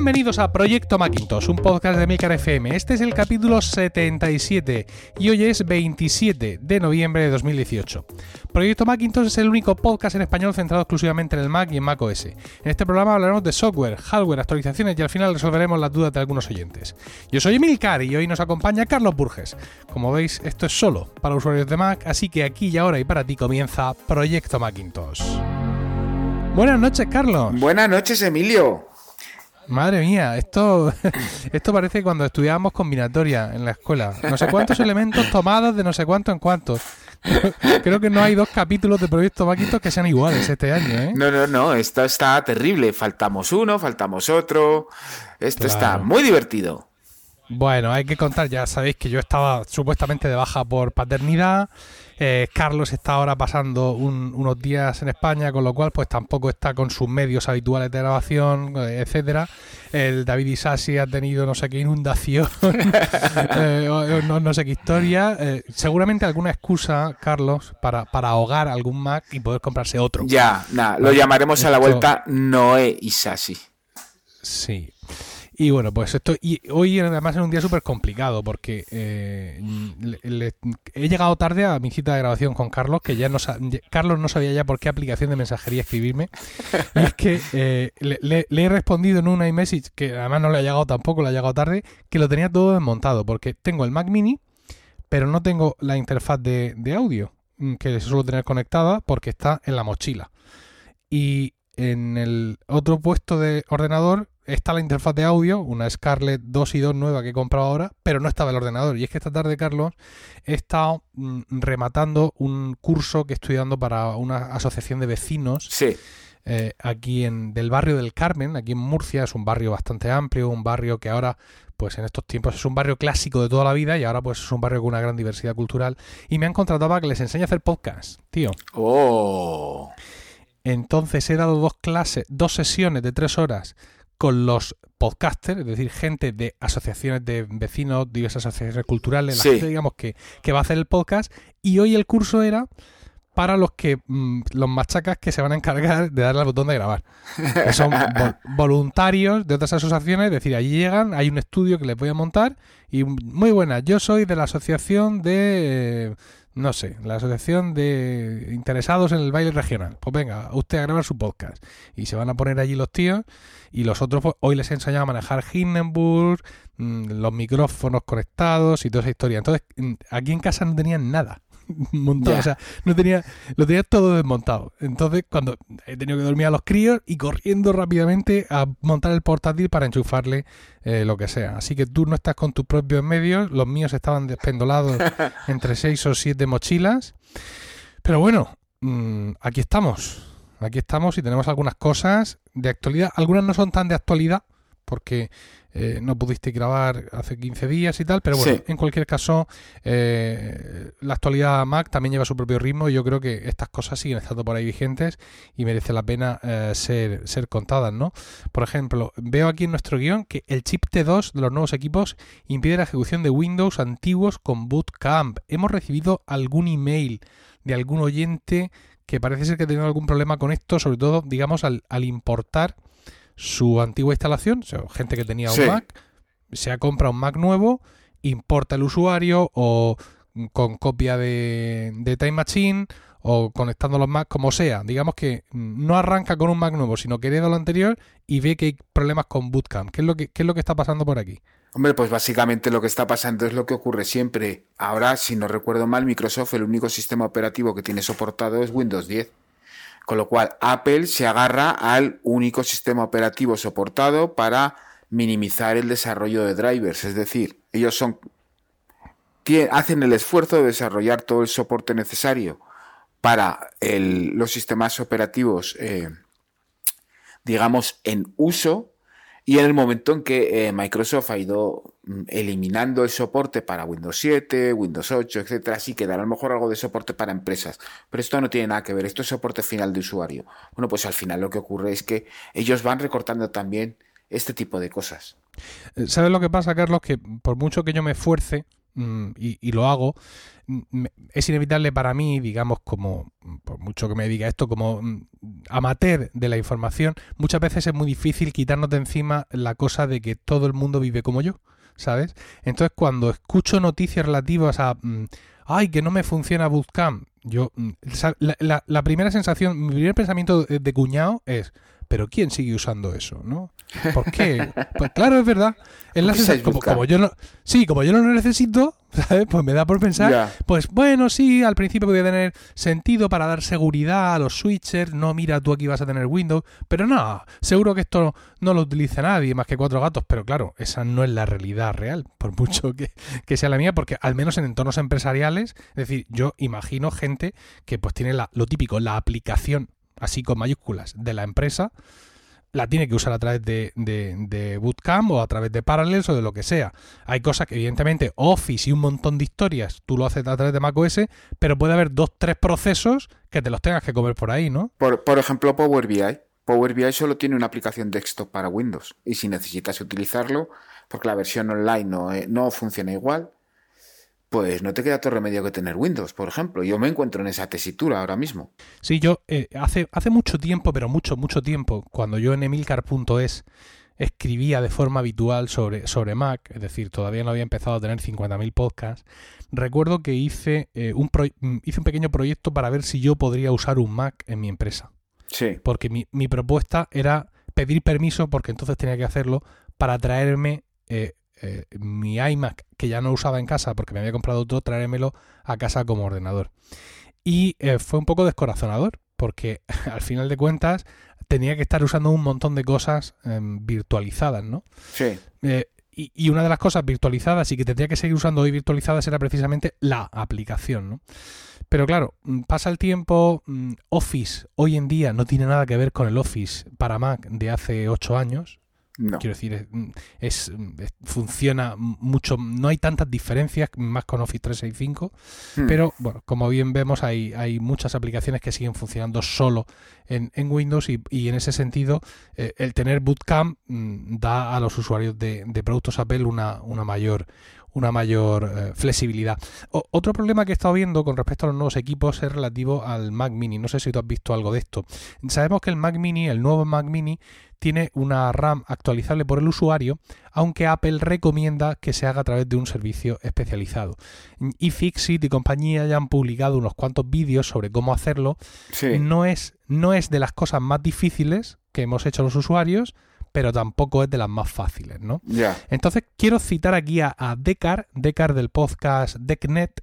Bienvenidos a Proyecto Macintosh, un podcast de Milcar FM. Este es el capítulo 77 y hoy es 27 de noviembre de 2018. Proyecto Macintosh es el único podcast en español centrado exclusivamente en el Mac y en Mac OS. En este programa hablaremos de software, hardware, actualizaciones y al final resolveremos las dudas de algunos oyentes. Yo soy Emilcar y hoy nos acompaña Carlos Burges. Como veis, esto es solo para usuarios de Mac, así que aquí y ahora y para ti comienza Proyecto Macintosh. Buenas noches, Carlos. Buenas noches, Emilio. Madre mía, esto, esto parece cuando estudiábamos combinatoria en la escuela. No sé cuántos elementos tomados de no sé cuánto en cuántos. Creo que no hay dos capítulos de Proyecto Macintosh que sean iguales este año, ¿eh? No, no, no, esto está terrible. Faltamos uno, faltamos otro. Esto está muy divertido. Bueno, hay que contar, ya sabéis que yo estaba supuestamente de baja por paternidad. Eh, Carlos está ahora pasando unos días en España, con lo cual pues tampoco está con sus medios habituales de grabación, eh, etcétera. El David Isasi ha tenido no sé qué inundación, eh, no, sé qué historia. seguramente alguna excusa, Carlos, para, para ahogar algún Mac y poder comprarse otro. Ya, nada, lo llamaremos a la vuelta Noé Isasi. Sí. Y bueno, pues esto. Y hoy además es un día súper complicado porque eh, he llegado tarde a mi cita de grabación con Carlos, que ya no Carlos no sabía ya por qué aplicación de mensajería escribirme. Y es que eh, le, he respondido en una iMessage, que además no le ha llegado tampoco, le ha llegado tarde, que lo tenía todo desmontado, porque tengo el Mac Mini, pero no tengo la interfaz de, de audio, mm, que suelo tener conectada porque está en la mochila. Y en el otro puesto de ordenador está la interfaz de audio, una Scarlett 2 y 2 nueva que he comprado ahora, pero no estaba el ordenador. Y es que esta tarde, Carlos, he estado mm, rematando un curso que estoy dando para una asociación de vecinos. Sí. Eh, aquí en del barrio del Carmen, aquí en Murcia, es un barrio bastante amplio, un barrio que ahora, pues en estos tiempos es un barrio clásico de toda la vida y ahora pues es un barrio con una gran diversidad cultural. Y me han contratado para que les enseñe a hacer podcast, tío. Oh. Entonces he dado dos clases, dos sesiones de tres horas con los podcasters, es decir, gente de asociaciones de vecinos, diversas asociaciones culturales, la gente, digamos, que, va a hacer el podcast. Y hoy el curso era para los que mm, los machacas que se van a encargar de darle al botón de grabar. Que son voluntarios de otras asociaciones, es decir, allí llegan, hay un estudio que les voy a montar y muy buena, yo soy de la asociación de no sé, la asociación de interesados en el baile regional. Pues venga, usted a grabar su podcast. Y se van a poner allí los tíos y los otros, pues, hoy les he enseñado a manejar Hindenburg, mm, los micrófonos conectados y toda esa historia. Entonces, mm, aquí en casa no tenían nada montado, o sea, no tenía, lo tenía todo desmontado. Entonces, cuando he tenido que dormir a los críos y corriendo rápidamente a montar el portátil para enchufarle eh, lo que sea. Así que tú no estás con tus propios medios, los míos estaban despendolados entre seis o siete mochilas. Pero bueno, mm, aquí estamos. Aquí estamos y tenemos algunas cosas de actualidad. Algunas no son tan de actualidad porque eh, no pudiste grabar hace 15 días y tal, pero bueno, en cualquier caso, eh, la actualidad Mac también lleva su propio ritmo y yo creo que estas cosas siguen estando por ahí vigentes y merece la pena eh, ser, ser contadas, ¿no? Por ejemplo, veo aquí en nuestro guion que el chip T2 de los nuevos equipos impide la ejecución de Windows antiguos con Bootcamp. Hemos recibido algún email de algún oyente que parece ser que ha tenido algún problema con esto, sobre todo, digamos, al, al importar su antigua instalación, gente que tenía un Mac, se ha comprado un Mac nuevo, importa el usuario o con copia de, de Time Machine o conectando los Mac como sea. Digamos que no arranca con un Mac nuevo, sino que hereda lo anterior y ve que hay problemas con Bootcamp. ¿Qué es lo que, qué es lo que está pasando por aquí? Hombre, pues básicamente lo que está pasando es lo que ocurre siempre. Ahora, si no recuerdo mal, Microsoft, el único sistema operativo que tiene soportado es Windows 10. Con lo cual, Apple se agarra al único sistema operativo soportado para minimizar el desarrollo de drivers. Es decir, ellos son hacen el esfuerzo de desarrollar todo el soporte necesario para los sistemas operativos, eh, digamos, en uso y en el momento en que eh, Microsoft ha ido eliminando el soporte para Windows 7, Windows 8, etcétera, sí quedará a lo mejor algo de soporte para empresas. Pero esto no tiene nada que ver, esto es soporte final de usuario. Bueno, pues al final lo que ocurre es que ellos van recortando también este tipo de cosas. Eh, ¿Sabes lo que pasa, Carlos? Que por mucho que yo me esfuerce mm, y, lo hago, mm, es inevitable para mí, digamos, como, por mucho que me diga esto, como mm, amateur de la información, muchas veces es muy difícil quitarnos de encima la cosa de que todo el mundo vive como yo, ¿sabes? Entonces, cuando escucho noticias relativas a, ay, que no me funciona Bootcamp, yo, la, la, primera sensación, mi primer pensamiento de cuñado es, pero ¿quién sigue usando eso? ¿no? ¿Por qué? Pues claro, es verdad. como, yo no, sí, como yo no lo necesito, ¿sabes? Pues me da por pensar, pues bueno, sí, al principio podía tener sentido para dar seguridad a los switchers, no, mira, tú aquí vas a tener Windows, pero no, seguro que esto no lo utiliza nadie más que cuatro gatos, pero claro, esa no es la realidad real, por mucho que, que sea la mía, porque al menos en entornos empresariales, es decir, yo imagino gente que pues tiene la, lo típico, la aplicación así con mayúsculas, de la empresa, la tiene que usar a través de, de, Bootcamp o a través de Parallels o de lo que sea. Hay cosas que, evidentemente, Office y un montón de historias, tú lo haces a través de macOS, pero puede haber dos, tres procesos que te los tengas que comer por ahí, ¿no? Por, por ejemplo, Power BI. Power BI solo tiene una aplicación desktop para Windows. Y si necesitas utilizarlo, porque la versión online no, eh, no funciona igual, pues no te queda otro remedio que tener Windows, por ejemplo. Yo me encuentro en esa tesitura ahora mismo. Sí, yo eh, hace, hace mucho tiempo, pero mucho, mucho tiempo, cuando yo en emilcar.es escribía de forma habitual sobre, sobre Mac, es decir, todavía no había empezado a tener 50.000 podcasts, recuerdo que hice, eh, un mm, hice un pequeño proyecto para ver si yo podría usar un Mac en mi empresa. Sí. Porque mi, mi propuesta era pedir permiso, porque entonces tenía que hacerlo, para traerme eh, eh, mi iMac, que ya no usaba en casa porque me había comprado todo, traérmelo a casa como ordenador. Y eh, fue un poco descorazonador, porque al final de cuentas tenía que estar usando un montón de cosas em, virtualizadas, ¿no? Sí. Eh, y, una de las cosas virtualizadas y que tendría que seguir usando hoy virtualizadas era precisamente la aplicación, ¿no? Pero claro, mm, pasa el tiempo, mm, Office hoy en día no tiene nada que ver con el Office para Mac de hace 8 años. Quiero decir, es, funciona mucho, no hay tantas diferencias más con Office 365, hmm. pero bueno, como bien vemos hay, hay muchas aplicaciones que siguen funcionando solo en, Windows y, en ese sentido eh, el tener Bootcamp mm, da a los usuarios de, productos Apple una, una mayor una mayor eh, flexibilidad. otro problema que he estado viendo con respecto a los nuevos equipos es relativo al Mac Mini. No sé si tú has visto algo de esto. Sabemos que el Mac Mini, el nuevo Mac Mini, tiene una RAM actualizable por el usuario, aunque Apple recomienda que se haga a través de un servicio especializado. Y Fixit y compañía ya han publicado unos cuantos vídeos sobre cómo hacerlo. No, es, no es de las cosas más difíciles que hemos hecho los usuarios, pero tampoco es de las más fáciles, ¿no? Entonces quiero citar aquí a, a Decar, Decar del podcast DeckNet,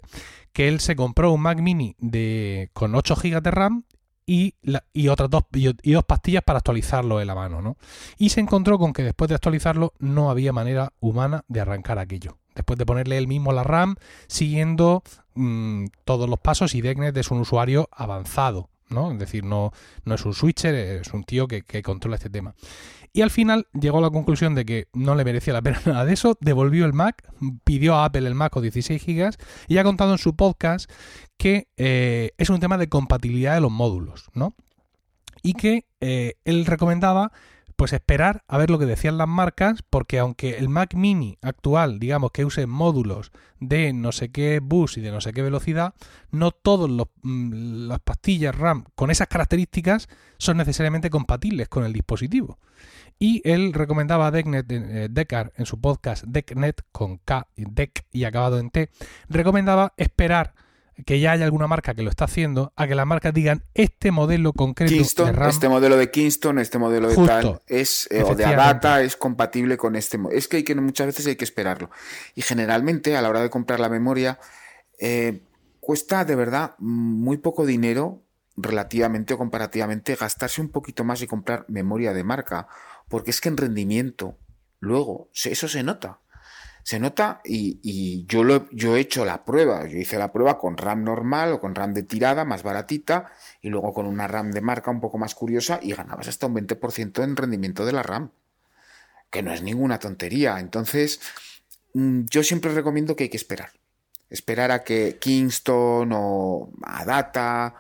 que él se compró un Mac Mini de, con 8 GB de RAM y, y otras dos, y, dos pastillas para actualizarlo en la mano, ¿no? Y se encontró con que después de actualizarlo no había manera humana de arrancar aquello. Después de ponerle él mismo la RAM, siguiendo mm, todos los pasos, y Decknet es un usuario avanzado, ¿no? Es decir, no, no es un switcher, es un tío que, que controla este tema. Y al final llegó a la conclusión de que no le merecía la pena nada de eso, devolvió el Mac, pidió a Apple el Mac con 16 GB y ha contado en su podcast que eh, es un tema de compatibilidad de los módulos, ¿no? Y que eh, él recomendaba pues esperar a ver lo que decían las marcas, porque aunque el Mac Mini actual, digamos que use módulos de no sé qué bus y de no sé qué velocidad, no todas mm, las pastillas RAM con esas características son necesariamente compatibles con el dispositivo. Y él recomendaba a Decknet, eh, Deckard en su podcast Decknet con K, Deck y acabado en T, recomendaba esperar que ya haya alguna marca que lo está haciendo, a que las marcas digan este modelo concreto de RAM, este modelo de Kingston, este modelo de tal, es, eh, o de Adata es compatible con este modelo. Es que, hay que muchas veces hay que esperarlo. Y generalmente a la hora de comprar la memoria, eh, cuesta de verdad muy poco dinero relativamente o comparativamente gastarse un poquito más y comprar memoria de marca porque es que en rendimiento, luego, eso se nota. Se nota y, yo, yo he hecho la prueba. Yo hice la prueba con RAM normal o con RAM de tirada, más baratita, y luego con una RAM de marca un poco más curiosa y ganabas hasta un 20% en rendimiento de la RAM. Que no es ninguna tontería. Entonces, mm, yo siempre recomiendo que hay que esperar. Esperar a que Kingston o Adata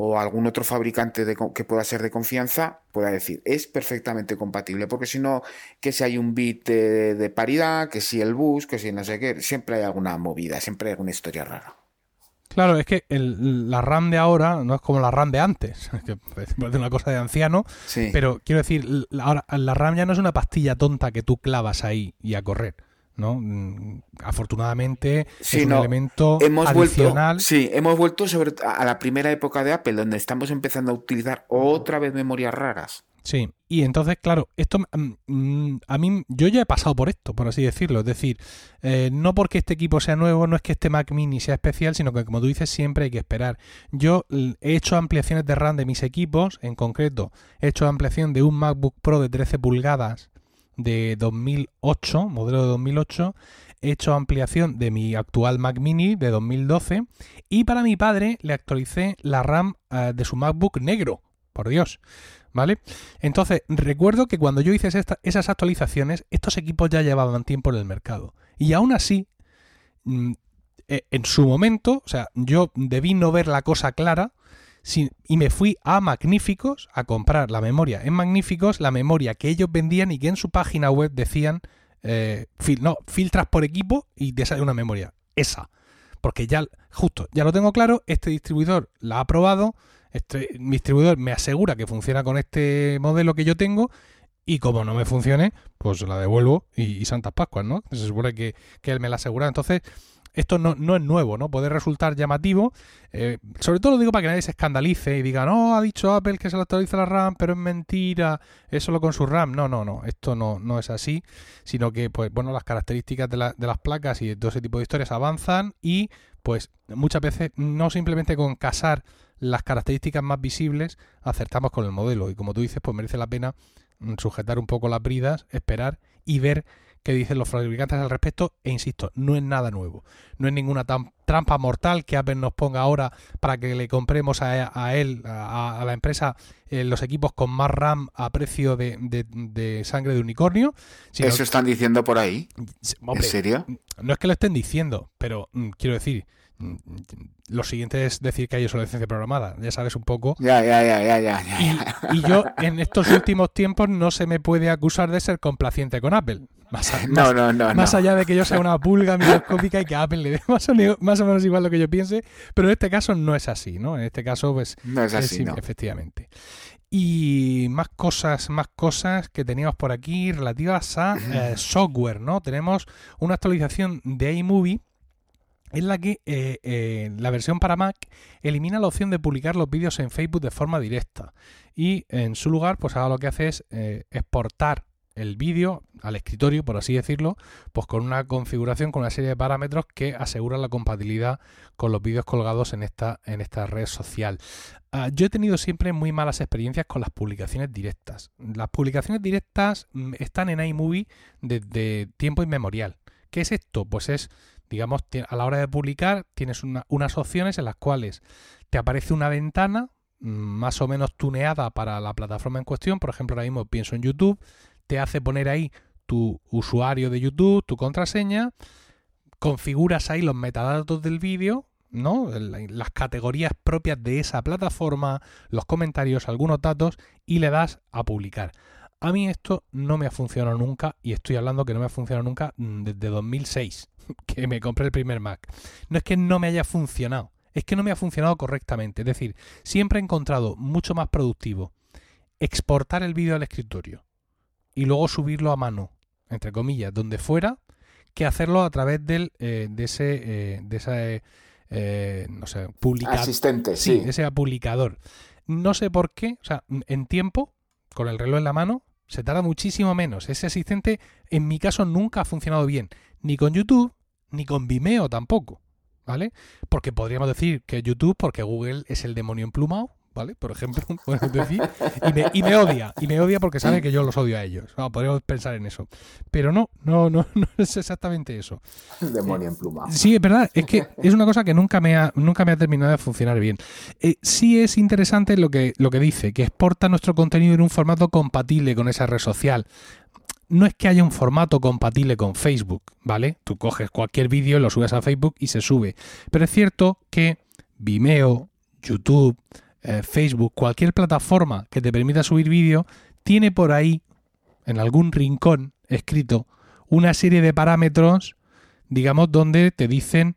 o algún otro fabricante de, que pueda ser de confianza pueda decir es perfectamente compatible porque si no que si hay un bit de, paridad que si el bus que si no sé qué siempre hay alguna movida siempre hay alguna historia rara Claro, es que la RAM de ahora no es como la RAM de antes, que es una cosa de anciano, pero quiero decir, ahora la RAM ya no es una pastilla tonta que tú clavas ahí y a correr. ¿No? Mm, afortunadamente es un elemento hemos adicional. Vuelto, sí, hemos vuelto sobre, a la primera época de Apple, donde estamos empezando a utilizar otra vez memorias raras. Sí, y entonces, claro, esto mm, mm, a mí, yo ya he pasado por esto, por así decirlo. Es decir, eh, no porque este equipo sea nuevo, no es que este Mac Mini sea especial, sino que, como tú dices, siempre hay que esperar. Yo he hecho ampliaciones de RAM de mis equipos, en concreto, he hecho ampliación de un MacBook Pro de 13 pulgadas de 2008, modelo de 2008, he hecho ampliación de mi actual Mac Mini de 2012 y para mi padre le actualicé la RAM eh, de su MacBook negro, por Dios. ¿Vale? Entonces, recuerdo que cuando yo hice esas actualizaciones, estos equipos ya llevaban tiempo en el mercado. Y aún así, mm, e, en su momento, o sea, yo debí no ver la cosa clara y me fui a Magníficos a comprar la memoria en Magníficos, la memoria que ellos vendían y que en su página web decían, eh, no, filtras por equipo y te sale una memoria. Esa. Porque ya, justo, ya lo tengo claro, este distribuidor la ha probado, este, mi distribuidor me asegura que funciona con este modelo que yo tengo y como no me funcione, pues la devuelvo y, y Santas Pascuas, ¿no? Se supone que, que él me la asegura. Entonces, esto no, es nuevo, ¿no? Puede resultar llamativo. Eh, sobre todo lo digo para que nadie se escandalice y diga, no, ha dicho Apple que se le actualiza la RAM, pero es mentira, es solo con su RAM. No, no, no, esto no, no es así, sino que, pues, bueno, las características de, de las placas y de todo ese tipo de historias avanzan y, pues, muchas veces no simplemente con casar las características más visibles acertamos con el modelo. Y como tú dices, pues merece la pena mm, sujetar un poco las bridas, esperar y ver que dicen los fabricantes al respecto, e insisto, no es nada nuevo. No es ninguna trampa mortal que Apple nos ponga ahora para que le compremos a, él, a, la empresa, eh, los equipos con más RAM a precio de, sangre de unicornio. ¿Eso están diciendo por ahí? ¿En serio? No es que lo estén diciendo, pero mm, quiero decir, lo siguiente es decir que hay obsolescencia programada, ya sabes un poco. Ya, ya, ya, ya, ya. Y, yo en estos últimos tiempos no se me puede acusar de ser complaciente con Apple. Más, no, no, no, más allá de que yo sea una pulga microscópica y que Apple le dé más o, menos, igual lo que yo piense, pero en este caso no es así, ¿no? En este caso, pues. No es así. Efectivamente. Y más cosas, más cosas que teníamos por aquí relativas a eh, software, ¿no? Tenemos una actualización de iMovie en la que eh, eh, la versión para Mac elimina la opción de publicar los vídeos en Facebook de forma directa y en su lugar pues ahora lo que hace es eh, exportar el vídeo al escritorio, por así decirlo, pues con una configuración, con una serie de parámetros que aseguran la compatibilidad con los vídeos colgados en esta, en esta red social. Ah, yo he tenido siempre muy malas experiencias con las publicaciones directas. Las publicaciones directas mm, están en iMovie desde tiempo inmemorial. ¿Qué es esto? Pues es digamos, a la hora de publicar tienes unas opciones en las cuales te aparece una ventana mm, más o menos tuneada para la plataforma en cuestión. Por ejemplo, ahora mismo pienso en YouTube, te hace poner ahí tu usuario de YouTube, tu contraseña, configuras ahí los metadatos del vídeo, ¿no? Las categorías propias de esa plataforma, los comentarios, algunos datos y le das a publicar. A mí esto no me ha funcionado nunca y estoy hablando que no me ha funcionado nunca mm, desde 2006. que me compré el primer Mac. No es que no me haya funcionado, es que no me ha funcionado correctamente. Es decir, siempre he encontrado mucho más productivo exportar el vídeo al escritorio y luego subirlo a mano, entre comillas, donde fuera, que hacerlo a través del, eh, de ese, eh, de ese eh, no sé, publicador. Asistente, sí. ese publicador. No sé por qué, o sea, en tiempo, con el reloj en la mano, se tarda muchísimo menos. Ese asistente, en mi caso, nunca ha funcionado bien, ni con YouTube, ni con Vimeo tampoco, ¿vale? Porque podríamos decir que YouTube, porque Google es el demonio emplumado, ¿vale? Por ejemplo, podemos decir, y me, odia, y me odia porque sabe que yo los odio a ellos. podríamos pensar en eso. Pero no, no, no, no es exactamente eso. El demonio emplumado. Sí, es verdad, es que es una cosa que nunca me ha, nunca me ha terminado de funcionar bien. Eh, sí es interesante lo que, lo que dice, que exporta nuestro contenido en un formato compatible con esa red social no es que haya un formato compatible con Facebook, ¿vale? Tú coges cualquier vídeo, lo subes a Facebook y se sube. Pero es cierto que Vimeo, YouTube, eh, Facebook, cualquier plataforma que te permita subir vídeo, tiene por ahí, en algún rincón escrito, una serie de parámetros, digamos, donde te dicen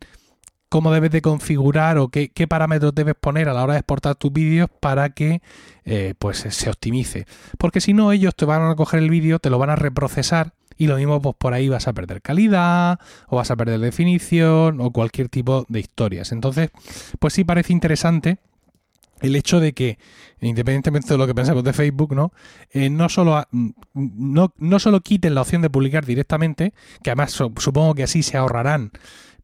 cómo debes de configurar o qué, parámetros debes poner a la hora de exportar tus vídeos para que eh, pues se optimice. Porque si no, ellos te van a coger el vídeo, te lo van a reprocesar y lo mismo pues por ahí vas a perder calidad o vas a perder definición o cualquier tipo de historias. Entonces, pues sí parece interesante el hecho de que, independientemente de lo que pensemos de Facebook, ¿no? Eh, no, solo, no, no solo quiten la opción de publicar directamente, que además supongo que así se ahorrarán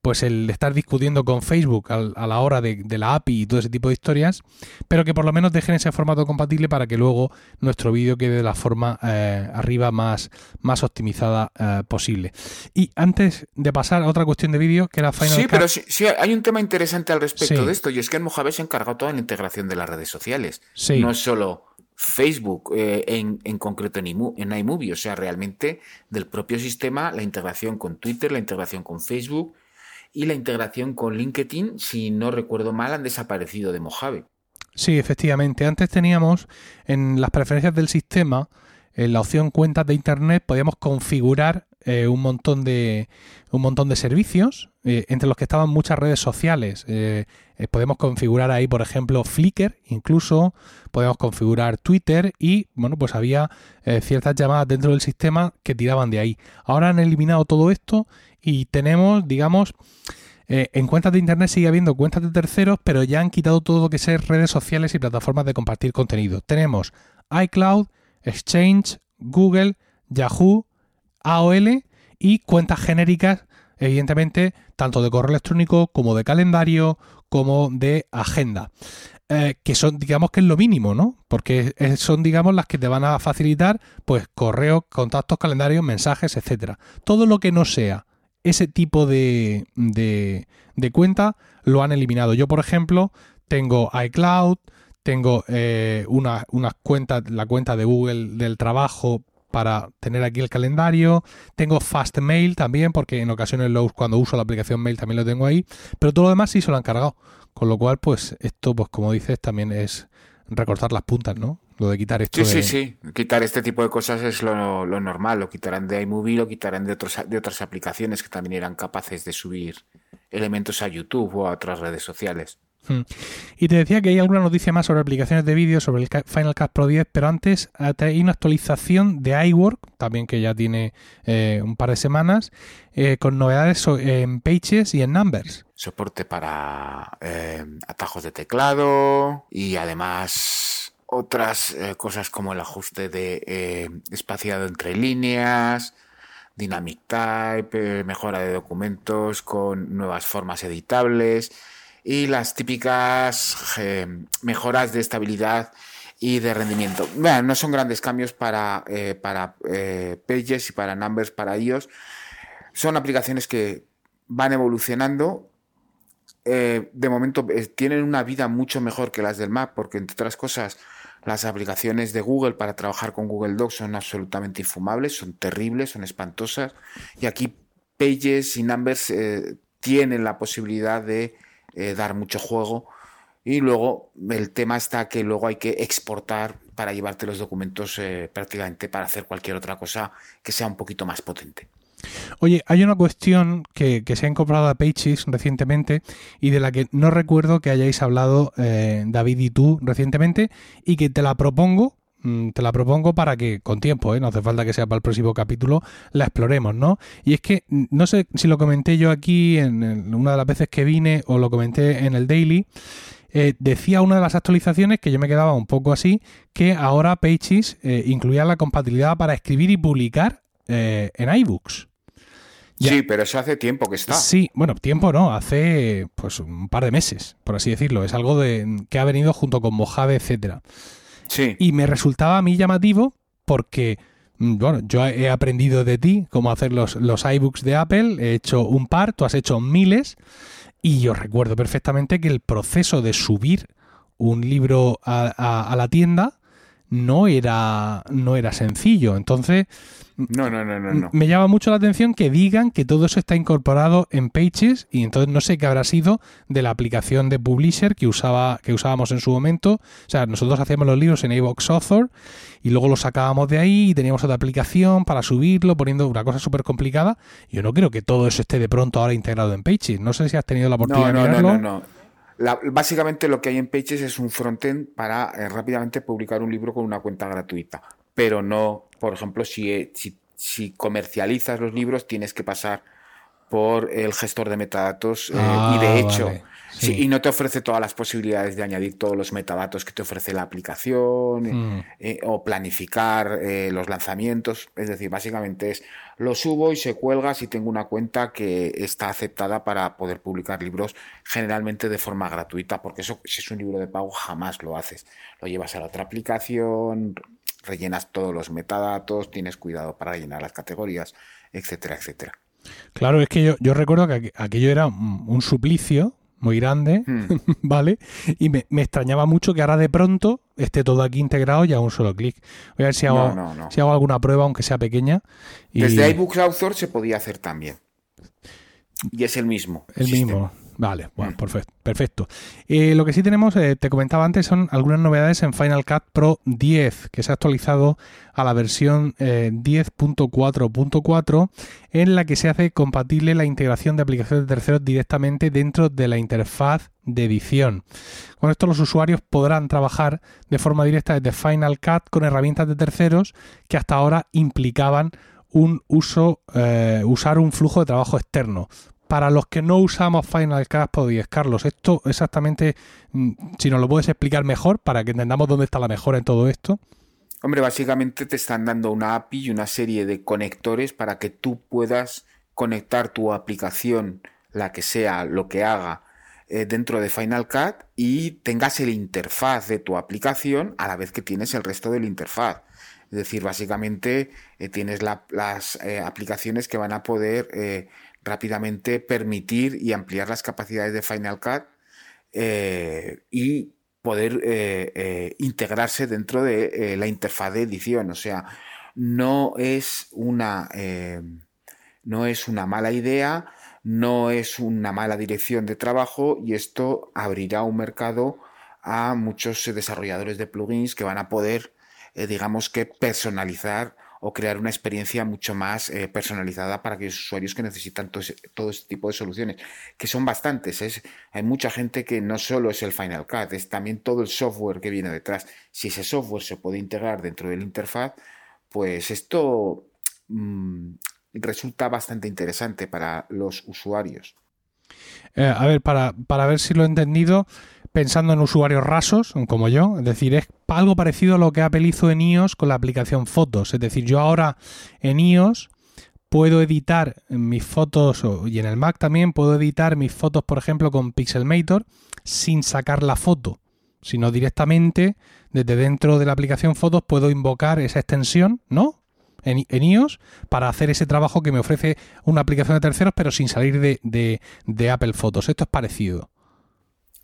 pues el estar discutiendo con Facebook a, la hora de, la API y todo ese tipo de historias, pero que por lo menos dejen ese formato compatible para que luego nuestro vídeo quede de la forma eh, arriba más, más optimizada eh, posible. Y antes de pasar a otra cuestión de vídeo, que era Final Sí, pero sí, hay un tema interesante al respecto de esto, y es que en Mojave se ha encargado toda la integración de las redes sociales. No es solo Facebook, eh, en, en, concreto en, en iMovie, o sea, realmente del propio sistema, la integración con Twitter, la integración con Facebook, y la integración con LinkedIn, si no recuerdo mal, han desaparecido de Mojave. Sí, efectivamente. Antes teníamos en las preferencias del sistema, en la opción cuentas de Internet, podíamos configurar eh, un montón de un montón de servicios, eh, entre los que estaban muchas redes sociales. Eh, podemos configurar ahí, por ejemplo, Flickr, incluso podemos configurar Twitter y, bueno, pues había ciertas llamadas dentro del sistema que tiraban de ahí. Ahora han eliminado todo esto y tenemos, digamos, eh, en cuentas de Internet sigue habiendo cuentas de terceros, pero ya han quitado todo lo que sea redes sociales y plataformas de compartir contenido. Tenemos iCloud, Exchange, Google, Yahoo, AOL y cuentas genéricas, evidentemente, tanto de correo electrónico como de calendario, como de agenda. Eh, que son, digamos que es lo mínimo, ¿no? Porque son, digamos, las que te van a facilitar, pues, correo, contactos, calendarios, mensajes, etcétera. Todo lo que no sea ese tipo de, de, cuenta lo han eliminado. Yo, por ejemplo, tengo iCloud, tengo eh, una, cuenta, la cuenta de Google del trabajo para tener aquí el calendario. Tengo Fastmail también, porque en ocasiones cuando uso la aplicación Mail también lo tengo ahí. Pero todo lo demás sí se lo han cargado. Con lo cual, pues esto, pues como dices, también es recortar las puntas, ¿no? Lo de quitar esto. Sí, sí, sí. Quitar este tipo de cosas es lo, normal. Lo quitarán de iMovie, lo quitarán de, otros, de otras aplicaciones que también eran capaces de subir elementos a YouTube o a otras redes sociales. Hmm. Y te decía que hay alguna noticia más sobre aplicaciones de vídeo, sobre el Final Cut Pro 10, pero antes eh, hay una actualización de iWork, también que ya tiene eh, un par de semanas, eh, con novedades en Pages y en Numbers. Soporte para atajos de teclado y además otras eh, cosas como el ajuste de eh, espaciado entre líneas, Dynamic Type, eh, mejora de documentos con nuevas formas editables y las típicas mejoras de estabilidad y de rendimiento. Bueno, no son grandes cambios para, para Pages y para Numbers para ellos. Son aplicaciones que van evolucionando de momento tienen una vida mucho mejor que las del Mac, porque entre otras cosas las aplicaciones de Google para trabajar con Google Docs son absolutamente infumables, son terribles, son espantosas. Y aquí Pages y Numbers eh, tienen la posibilidad de eh, dar mucho juego. Y luego el tema está que luego hay que exportar para llevarte los documentos eh, prácticamente para hacer cualquier otra cosa que sea un poquito más potente. Oye, hay una cuestión que, se ha incorporado a Pages recientemente y de la que no recuerdo que hayáis hablado eh, David y tú recientemente y que te la propongo mm, te la propongo para que con tiempo, ¿eh? no hace falta que sea para el próximo capítulo, la exploremos, ¿no? Y es que mm, no sé si lo comenté yo aquí en, una de las veces que vine o lo comenté en el Daily. Eh, decía una de las actualizaciones que yo me quedaba un poco así, que ahora Pages incluía la compatibilidad para escribir y publicar en iBooks. Sí, pero eso hace tiempo que está. Sí, bueno, tiempo no, hace pues un par de meses, por así decirlo. Es algo de, que ha venido junto con Mojave, etcétera. Sí. Y me resultaba a mí llamativo porque, mm, bueno, yo he aprendido de ti cómo hacer los, los iBooks de Apple, he hecho un par, tú has hecho miles, y yo recuerdo perfectamente que el proceso de subir un libro a, a la tienda no era, no era sencillo. Entonces, no, no, no, no, me llama mucho la atención que digan que todo eso está incorporado en Pages y entonces no sé qué habrá sido de la aplicación de Publisher que, usaba, que usábamos en su momento. O sea, nosotros hacíamos los libros en iVox Author y luego los sacábamos de ahí y teníamos otra aplicación para subirlo, poniendo una cosa súper complicada. Yo no creo que todo eso esté de pronto ahora integrado en Pages. No sé si has tenido la oportunidad de mirarlo. No, no, no. Básicamente lo que hay en Pages es un frontend para eh, rápidamente publicar un libro con una cuenta gratuita. Pero no, por ejemplo, si, si, comercializas los libros tienes que pasar por el gestor de metadatos eh, y ah, de hecho y no te ofrece todas las posibilidades de añadir todos los metadatos que te ofrece la aplicación eh, mm. eh, o planificar los lanzamientos es decir básicamente es lo subo y se cuelga si tengo una cuenta que está aceptada para poder publicar libros generalmente de forma gratuita porque eso si es un libro de pago jamás lo haces lo llevas a la otra aplicación rellenas todos los metadatos, tienes cuidado para rellenar las categorías, etcétera, etcétera. Claro, es que yo, yo recuerdo que aquello era un suplicio muy grande, hmm. ¿vale? Y me, extrañaba mucho que ahora de pronto esté todo aquí integrado y a un solo clic. Voy a ver si hago, Si hago alguna prueba, aunque sea pequeña. Desde iBooks Author se podía hacer también. Y es el mismo. El mismo. Vale, bueno, mm. perfecto. perfecto. Eh, lo que sí tenemos, eh, te comentaba antes, son algunas novedades en Final Cut Pro 10, que se ha actualizado a la versión 10.4.4, eh, en la que se hace compatible la integración de aplicaciones de terceros directamente dentro de la interfaz de edición. Con esto los usuarios podrán trabajar de forma directa desde Final Cut con herramientas de terceros que hasta ahora implicaban un uso, usar un flujo de trabajo externo para los que no usamos Final Cut Pro 10, Carlos, esto exactamente, mm, si nos lo puedes explicar mejor para que entendamos dónde está la mejora en todo esto. Hombre, básicamente te están dando una API y una serie de conectores para que tú puedas conectar tu aplicación, la que sea, lo que haga, eh, dentro de Final Cut y tengas el interfaz de tu aplicación a la vez que tienes el resto del interfaz. Es decir, básicamente eh, tienes las eh, aplicaciones que van a poder rápidamente permitir y ampliar las capacidades de Final Cut eh, y poder eh, eh, integrarse dentro de la interfaz de edición. O sea, no es una, no es una mala idea, no es una mala dirección de trabajo y esto abrirá un mercado a muchos desarrolladores de plugins que van a poder, digamos que, personalizar o crear una experiencia mucho más eh, personalizada para aquellos usuarios que necesitan todo, este tipo de soluciones, que son bastantes. Es, hay mucha gente que no solo es el Final Cut, es también todo el software que viene detrás. Si ese software se puede integrar dentro de la interfaz, pues esto mm, resulta bastante interesante para los usuarios. Eh, a ver, para, para ver si lo he entendido, pensando en usuarios rasos, como yo. Es decir, es algo parecido a lo que Apple hizo en iOS con la aplicación Fotos. Es decir, yo ahora en iOS puedo editar mis fotos y en el Mac también puedo editar mis fotos, por ejemplo, con Pixelmator sin sacar la foto, sino directamente desde dentro de la aplicación Fotos puedo invocar esa extensión, ¿no? En, iOS para hacer ese trabajo que me ofrece una aplicación de terceros, pero sin salir de, de Apple Fotos. Esto es parecido.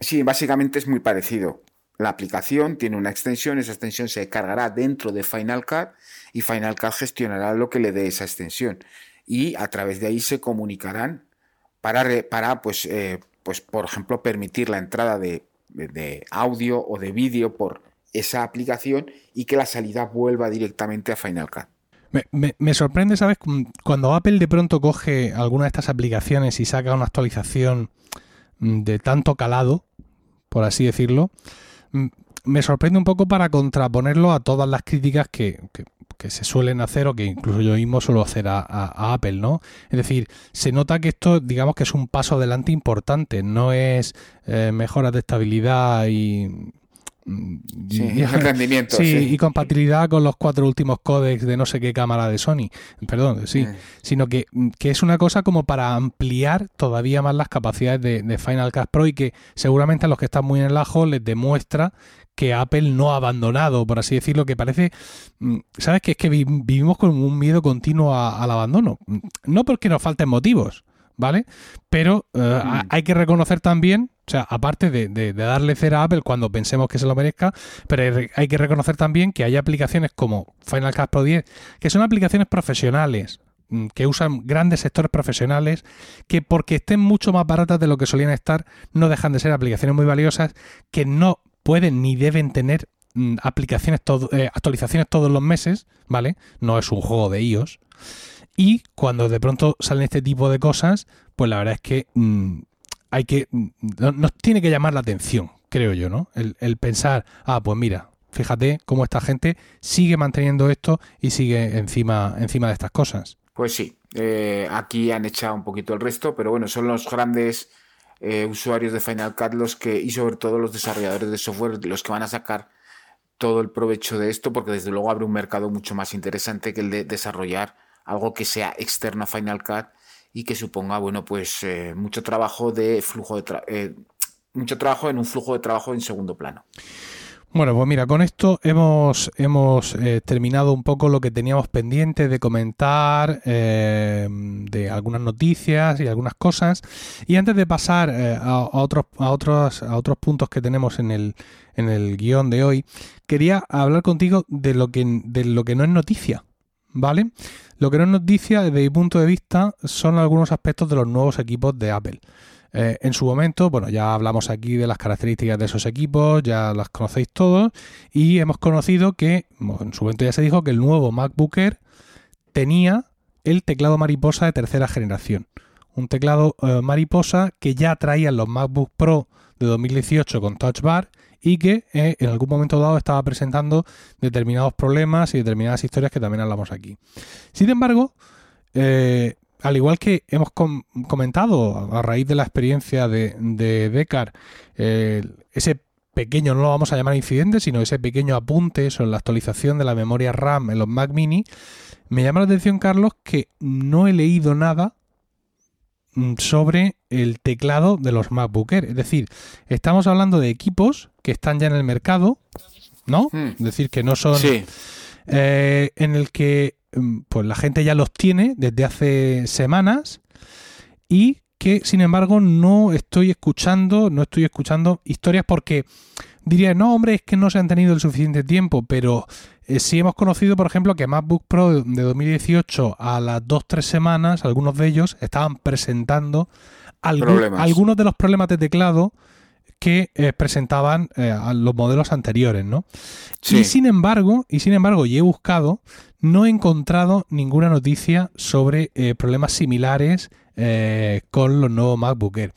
Sí, básicamente es muy parecido. La aplicación tiene una extensión, esa extensión se cargará dentro de Final Cut y Final Cut gestionará lo que le dé esa extensión. Y a través de ahí se comunicarán para, para pues, eh, pues, por ejemplo, permitir la entrada de, audio o de vídeo por esa aplicación y que la salida vuelva directamente a Final Cut. Me, me, sorprende, ¿sabes? Cuando Apple de pronto coge alguna de estas aplicaciones y saca una actualización de tanto calado, por así decirlo, me sorprende un poco para contraponerlo a todas las críticas que, se suelen hacer o que incluso yo mismo suelo hacer a, Apple, ¿no? Es decir, se nota que esto, digamos que es un paso adelante importante, no es eh, mejoras de estabilidad y Mm, sí, rendimiento. Sí, y compatibilidad con los cuatro últimos códecs de no sé qué cámara de Sony. Perdón, sí. Mm. Sino que, mm, que, es una cosa como para ampliar todavía más las capacidades de, Final Cut Pro y que seguramente a los que están muy en el ajo les demuestra que Apple no ha abandonado, por así decirlo, que parece, ¿sabes? Que es que vivimos con un miedo continuo al abandono. No porque nos falten motivos, ¿vale? Pero eh, hay que reconocer también O sea, aparte de, darle cera a Apple cuando pensemos que se lo merezca, pero hay que reconocer también que hay aplicaciones como Final Cut Pro 10, que son aplicaciones profesionales, mm, que usan grandes sectores profesionales, que porque estén mucho más baratas de lo que solían estar, no dejan de ser aplicaciones muy valiosas, que no pueden ni deben tener mm, aplicaciones eh, actualizaciones todos los meses, ¿vale? No es un juego de iOS. Y cuando de pronto salen este tipo de cosas, pues la verdad es que mm, hay que. Mm, nos tiene que llamar la atención, creo yo, ¿no? El, pensar, ah, pues mira, fíjate cómo esta gente sigue manteniendo esto y sigue encima, encima de estas cosas. Pues sí, eh, aquí han echado un poquito el resto, pero bueno, son los grandes eh, usuarios de Final Cut los que, y sobre todo los desarrolladores de software, los que van a sacar todo el provecho de esto, porque desde luego abre un mercado mucho más interesante que el de desarrollar algo que sea externo a Final Cut y que suponga, bueno, pues eh, mucho trabajo de flujo de eh, mucho trabajo en un flujo de trabajo en segundo plano. Bueno, pues mira, con esto hemos, hemos eh, terminado un poco lo que teníamos pendiente de comentar, de algunas noticias y algunas cosas. Y antes de pasar a, otros, a, otros, a otros puntos que tenemos en el, en el guion de hoy, quería hablar contigo de lo que, de lo que no es noticia. ¿Vale? Lo que no es noticia desde mi punto de vista son algunos aspectos de los nuevos equipos de Apple. Eh, en su momento, bueno, ya hablamos aquí de las características de esos equipos, ya las conocéis todos, y hemos conocido que, en su momento ya se dijo que el nuevo MacBook Air tenía el teclado mariposa de tercera generación. Un teclado eh, mariposa que ya traían los MacBook Pro de 2018 con Touch Bar y que eh, en algún momento dado estaba presentando determinados problemas y determinadas historias que también hablamos aquí. Sin embargo, eh, al igual que hemos comentado a raíz de la experiencia de, de eh, ese pequeño, no lo vamos a llamar incidente, sino ese pequeño apunte sobre la actualización de la memoria RAM en los Mac mini, me llama la atención, Carlos, que no he leído nada sobre el teclado de los MacBook Air. Es decir, estamos hablando de equipos que están ya en el mercado, ¿no? Hmm. Es decir, que no son... Eh, en el que mm, pues la gente ya los tiene desde hace semanas y que sin embargo no estoy escuchando, no estoy escuchando historias porque diría, no, hombre, es que no se han tenido el suficiente tiempo, pero eh, si hemos conocido, por ejemplo, que MacBook Pro de 2018 a las 2-3 semanas, algunos de ellos estaban presentando algunos de los problemas de teclado que eh, presentaban eh, a los modelos anteriores, ¿no? Y sin embargo, y sin embargo, y he buscado, no he encontrado ninguna noticia sobre problemas similares con los nuevos MacBook Air.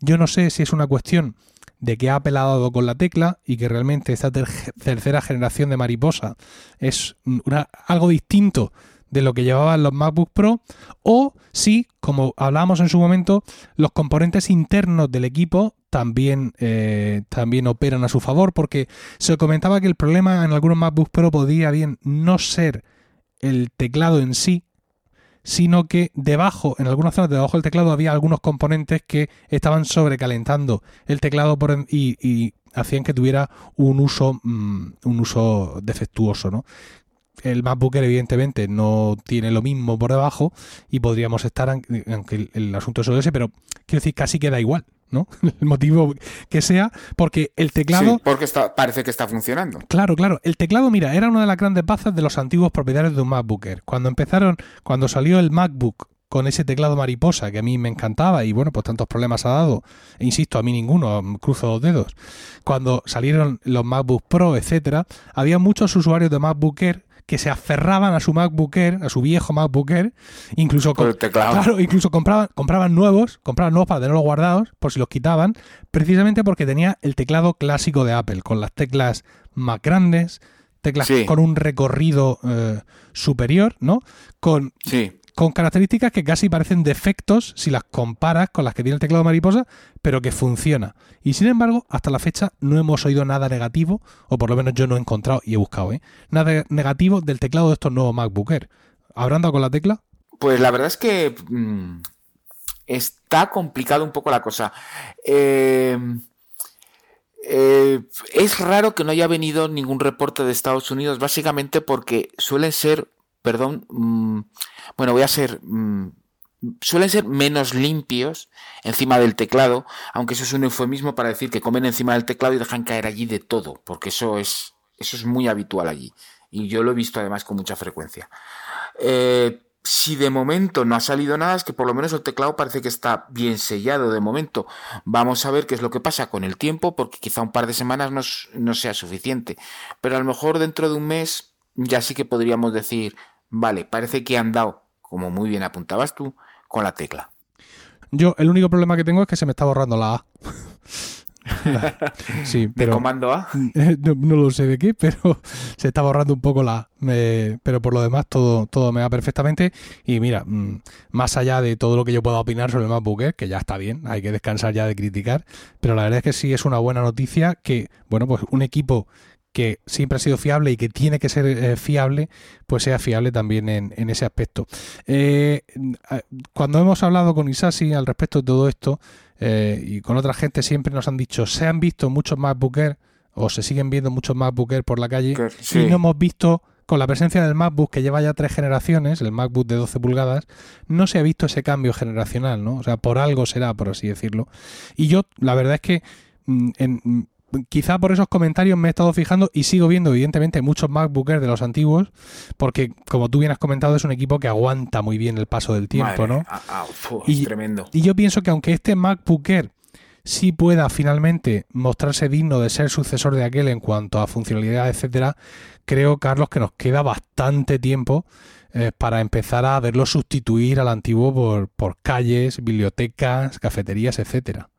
Yo no sé si es una cuestión de que ha dado con la tecla y que realmente esta tercera generación de mariposa es algo distinto de lo que llevaban los MacBook Pro, o si, como hablábamos en su momento, los componentes internos del equipo también, eh, también operan a su favor, porque se comentaba que el problema en algunos MacBook Pro podía bien no ser el teclado en sí, sino que debajo, en algunas zonas debajo del teclado había algunos componentes que estaban sobrecalentando el teclado y, hacían que tuviera un uso, mm, un uso defectuoso, ¿no? El MacBook evidentemente no tiene lo mismo por debajo y podríamos estar, aunque el, asunto es ese, pero quiero decir, casi queda igual, ¿no? El motivo que sea, porque el teclado... Sí, porque está, parece que está funcionando. Claro, claro. El teclado, mira, era una de las grandes bazas de los antiguos propietarios de un MacBook Cuando empezaron, cuando salió el MacBook con ese teclado mariposa que a mí me encantaba y bueno, pues tantos problemas ha dado, e insisto, a mí ninguno, cruzo los dedos. Cuando salieron los MacBook Pro, etcétera, había muchos usuarios de MacBook Air que se aferraban a su MacBook Air, a su viejo MacBook Air, incluso, claro, incluso compraban, compraban nuevos, compraban nuevos para tenerlos guardados, por si los quitaban, precisamente porque tenía el teclado clásico de Apple, con las teclas más grandes, teclas con un recorrido eh, superior, ¿no? Con sí con características que casi parecen defectos si las comparas con las que tiene el teclado mariposa, pero que funciona. Y sin embargo, hasta la fecha no hemos oído nada negativo, o por lo menos yo no he encontrado y he buscado, ¿eh? nada negativo del teclado de estos nuevos MacBook Air. ¿Habrán dado con la tecla? Pues la verdad es que mm, está complicado un poco la cosa. Eh, eh, es raro que no haya venido ningún reporte de Estados Unidos, básicamente porque suelen ser, perdón, mm, bueno, voy a ser mm, suelen ser menos limpios encima del teclado, aunque eso es un eufemismo para decir que comen encima del teclado y dejan caer allí de todo, porque eso es, eso es muy habitual allí. Y yo lo he visto además con mucha frecuencia. Eh, si de momento no ha salido nada, es que por lo menos el teclado parece que está bien sellado de momento. Vamos a ver qué es lo que pasa con el tiempo, porque quizá un par de semanas no, sea suficiente. Pero a lo mejor dentro de un mes ya sí que podríamos decir, vale, parece que han dado, como muy bien apuntabas tú, con la tecla. Yo, el único problema que tengo es que se me está borrando la A. sí, pero, ¿De comando A? No, lo sé de qué, pero se está borrando un poco la A. pero por lo demás todo, todo me va perfectamente. Y mira, mm, más allá de todo lo que yo pueda opinar sobre el MacBook Air, que ya está bien, hay que descansar ya de criticar, pero la verdad es que sí es una buena noticia que, bueno, pues un equipo que siempre ha sido fiable y que tiene que ser eh, fiable, pues sea fiable también en, ese aspecto. Eh, cuando hemos hablado con Isasi al respecto de todo esto eh, y con otra gente siempre nos han dicho, se han visto muchos MacBook Air o se siguen viendo muchos MacBook Air por la calle y no hemos visto con la presencia del MacBook que lleva ya tres generaciones, el MacBook de 12 pulgadas, no se ha visto ese cambio generacional, ¿no? O sea, por algo será, por así decirlo. Y yo, la verdad es que mm, en, quizá por esos comentarios me he estado fijando y sigo viendo, evidentemente, muchos MacBookers de los antiguos, porque, como tú bien has comentado, es un equipo que aguanta muy bien el paso del tiempo, ¿no? Ah, ah, y, tremendo. Y yo pienso que aunque este MacBooker sí pueda finalmente mostrarse digno de ser sucesor de aquel en cuanto a funcionalidad, etcétera, creo, Carlos, que nos queda bastante tiempo eh, para empezar a verlo sustituir al antiguo por, por calles, bibliotecas, cafeterías, etcétera.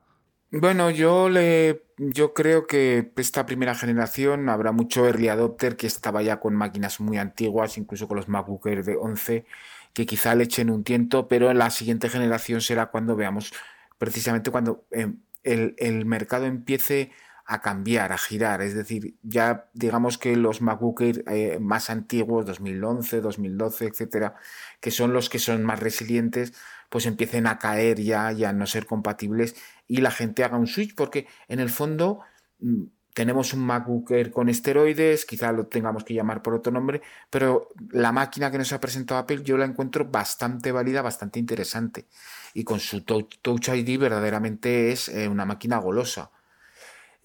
Bueno, yo le yo creo que esta primera generación habrá mucho early adopter que estaba ya con máquinas muy antiguas, incluso con los MacBook de 11, que quizá le echen un tiento, pero la siguiente generación será cuando veamos, precisamente cuando eh, el, mercado empiece a cambiar, a girar. Es decir, ya digamos que los MacBook eh, más antiguos, 2011, 2012, etcétera, que son los que son más resilientes, pues empiecen a caer ya y a no ser compatibles y la gente haga un switch, porque en el fondo mm, tenemos un MacBook Air con esteroides, quizá lo tengamos que llamar por otro nombre, pero la máquina que nos ha presentado Apple yo la encuentro bastante válida, bastante interesante. Y con su Touch ID verdaderamente es eh, una máquina golosa.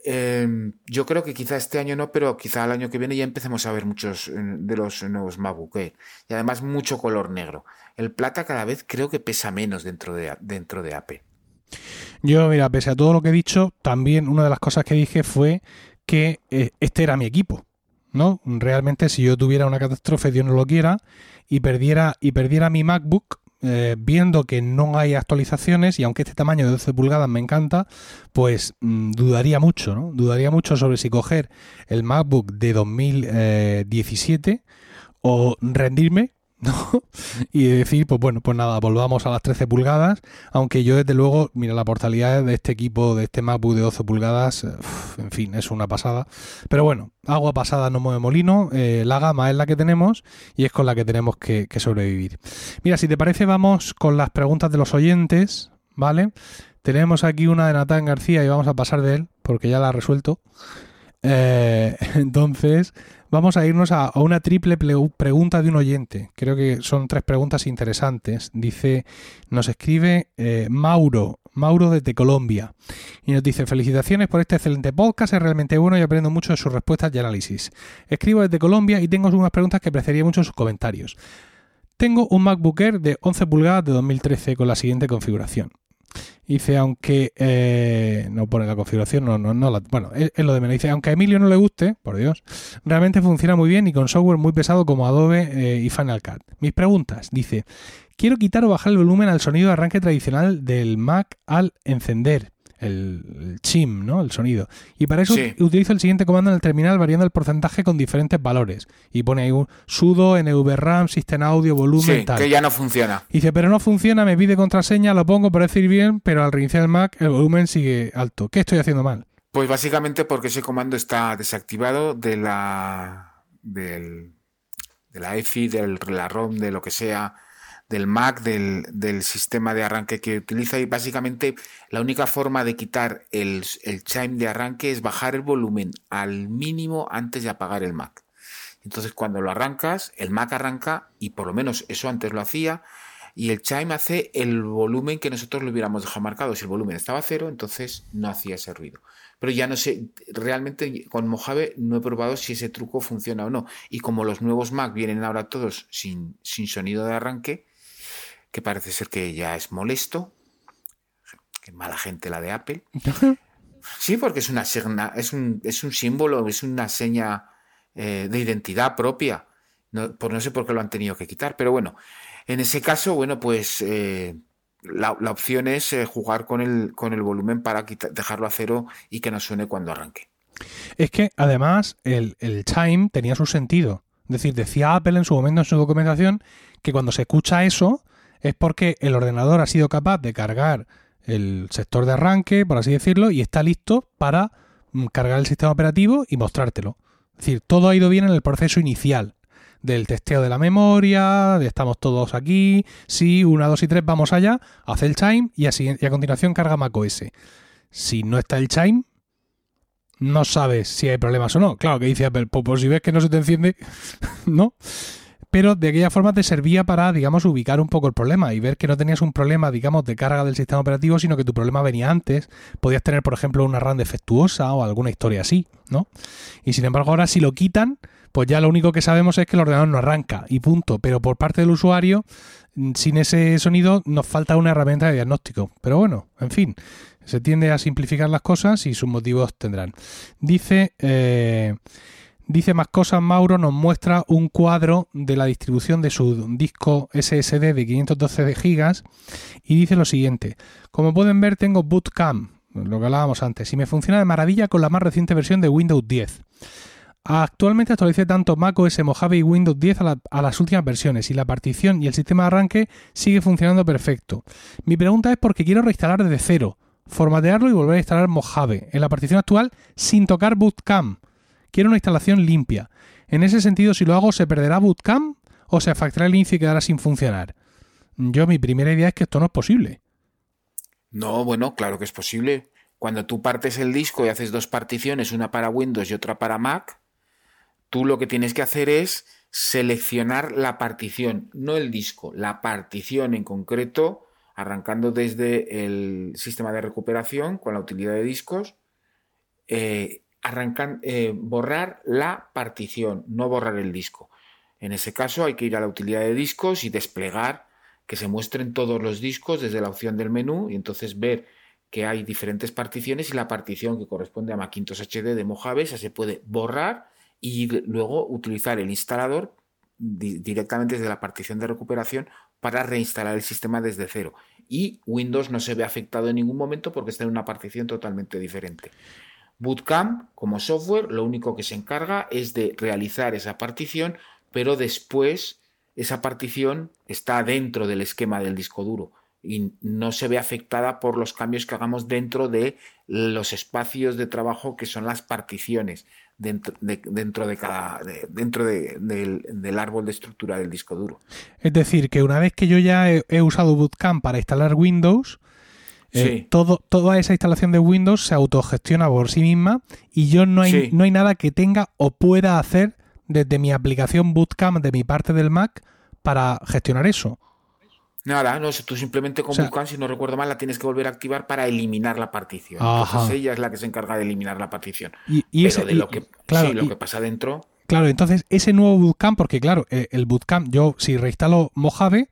Em, yo creo que quizá este año no, pero quizá el año que viene ya empecemos a ver muchos de los nuevos MacBook Air. Y además mucho color negro. El plata cada vez creo que pesa menos dentro de, dentro de Apple. Yo, mira, pese a todo lo que he dicho, también una de las cosas que dije fue que eh, este era mi equipo. ¿no? Realmente si yo tuviera una catástrofe, Dios no lo quiera, y perdiera, y perdiera mi MacBook, eh, viendo que no hay actualizaciones y aunque este tamaño de 12 pulgadas me encanta, pues mm, dudaría mucho, ¿no? Dudaría mucho sobre si coger el MacBook de 2017 eh, o rendirme ¿no? y decir, pues bueno, pues nada, volvamos a las 13 pulgadas, aunque yo desde luego, mira, la portalidad de este equipo, de este MacBook de 12 pulgadas, en fin, es una pasada. Pero bueno, agua pasada no mueve molino, eh, la gama es la que tenemos y es con la que tenemos que, sobrevivir. Mira, si te parece, vamos con las preguntas de los oyentes, ¿vale? Tenemos aquí una de Natán García y vamos a pasar de él, porque ya la ha resuelto. Eh, entonces, vamos a irnos a, una triple pregunta de un oyente. Creo que son tres preguntas interesantes. Dice, nos escribe eh, Mauro, Mauro desde Colombia. Y nos dice, felicitaciones por este excelente podcast, es realmente bueno y aprendo mucho de sus respuestas y análisis. Escribo desde Colombia y tengo unas preguntas que apreciaría mucho en sus comentarios. Tengo un MacBook Air de 11 pulgadas de 2013 con la siguiente configuración. Dice, aunque eh, no pone la configuración, no, no, no bueno, es, lo de menos. Dice, aunque a Emilio no le guste, por Dios, realmente funciona muy bien y con software muy pesado como Adobe eh, y Final Cut. Mis preguntas, dice, quiero quitar o bajar el volumen al sonido de arranque tradicional del Mac al encender el, chim, ¿no? El sonido. Y para eso utilizo el siguiente comando en el terminal variando el porcentaje con diferentes valores. Y pone ahí un sudo, NVRAM, System Audio, volumen, sí, que ya no funciona. dice, pero no funciona, me pide contraseña, lo pongo, parece ir bien, pero al reiniciar el Mac el volumen sigue alto. ¿Qué estoy haciendo mal? Pues básicamente porque ese comando está desactivado de la del, de la EFI, de la ROM, de lo que sea del Mac, del, sistema de arranque que utiliza y básicamente la única forma de quitar el, el chime de arranque es bajar el volumen al mínimo antes de apagar el Mac. Entonces cuando lo arrancas, el Mac arranca y por lo menos eso antes lo hacía y el chime hace el volumen que nosotros lo hubiéramos dejado marcado. Si el volumen estaba cero, entonces no hacía ese ruido. Pero ya no sé, realmente con Mojave no he probado si ese truco funciona o no. Y como los nuevos Mac vienen ahora todos sin, sin sonido de arranque, que parece ser que ya es molesto, que mala gente la de Apple. Sí, porque es una es un, es un símbolo, es una seña eh, de identidad propia. No, por, no sé por qué lo han tenido que quitar, pero bueno, en ese caso, bueno, pues eh, la, opción es eh, jugar con el, con el volumen para dejarlo a cero y que no suene cuando arranque. Es que además el, el chime tenía su sentido. Es decir, decía Apple en su momento en su documentación que cuando se escucha eso es porque el ordenador ha sido capaz de cargar el sector de arranque, por así decirlo, y está listo para mm, cargar el sistema operativo y mostrártelo. Es decir, todo ha ido bien en el proceso inicial del testeo de la memoria, de estamos todos aquí, sí, una, dos y tres, vamos allá, hace el chime y, a continuación carga macOS. Si no está el chime, no sabes si hay problemas o no. Claro que dice Apple, pues si ves que no se te enciende, ¿no? Pero de aquella forma te servía para, digamos, ubicar un poco el problema y ver que no tenías un problema, digamos, de carga del sistema operativo, sino que tu problema venía antes. Podías tener, por ejemplo, una RAM defectuosa o alguna historia así, ¿no? Y sin embargo, ahora si lo quitan, pues ya lo único que sabemos es que el ordenador no arranca y punto. Pero por parte del usuario, mm, sin ese sonido, nos falta una herramienta de diagnóstico. Pero bueno, en fin, se tiende a simplificar las cosas y sus motivos tendrán. Dice... Eh, Dice más cosas, Mauro nos muestra un cuadro de la distribución de su disco SSD de 512 GB y dice lo siguiente, como pueden ver tengo Bootcamp, lo que hablábamos antes, y me funciona de maravilla con la más reciente versión de Windows 10. Actualmente actualicé tanto macOS Mojave y Windows 10 a, las últimas versiones y la partición y el sistema de arranque sigue funcionando perfecto. Mi pregunta es porque quiero reinstalar desde cero, formatearlo y volver a instalar Mojave en la partición actual sin tocar Bootcamp Quiero una instalación limpia. En ese sentido, si lo hago, ¿se perderá Bootcamp o se afectará el inicio y quedará sin funcionar? Yo, mi primera idea es que esto no es posible. No, bueno, claro que es posible. Cuando tú partes el disco y haces dos particiones, una para Windows y otra para Mac, tú lo que tienes que hacer es seleccionar la partición, no el disco, la partición en concreto, arrancando desde el sistema de recuperación con la utilidad de discos, eh, arrancan, eh, borrar la partición, no borrar el disco. En ese caso hay que ir a la utilidad de discos y desplegar que se muestren todos los discos desde la opción del menú y entonces ver que hay diferentes particiones y la partición que corresponde a Macintosh HD de Mojave se puede borrar y luego utilizar el instalador directamente desde la partición de recuperación para reinstalar el sistema desde cero. Y Windows no se ve afectado en ningún momento porque está en una partición totalmente diferente. Bootcamp, como software, lo único que se encarga es de realizar esa partición, pero después esa partición está dentro del esquema del disco duro y no se ve afectada por los cambios que hagamos dentro de los espacios de trabajo que son las particiones dentro de, dentro de dentro del, árbol de estructura del disco duro. Es decir, que una vez que yo ya he usado Bootcamp para instalar Windows, eh, todo, toda esa instalación de Windows se autogestiona por sí misma y yo no hay, no hay nada que tenga o pueda hacer desde mi aplicación Bootcamp de mi parte del Mac para gestionar eso. Nada, no, tú simplemente con Bootcamp, si no recuerdo mal, la tienes que volver a activar para eliminar la partición. Entonces ella es la que se encarga de eliminar la partición. Y, Pero de lo que, lo que pasa dentro. Claro, entonces ese nuevo Bootcamp, porque claro, eh, el Bootcamp, yo si reinstalo Mojave,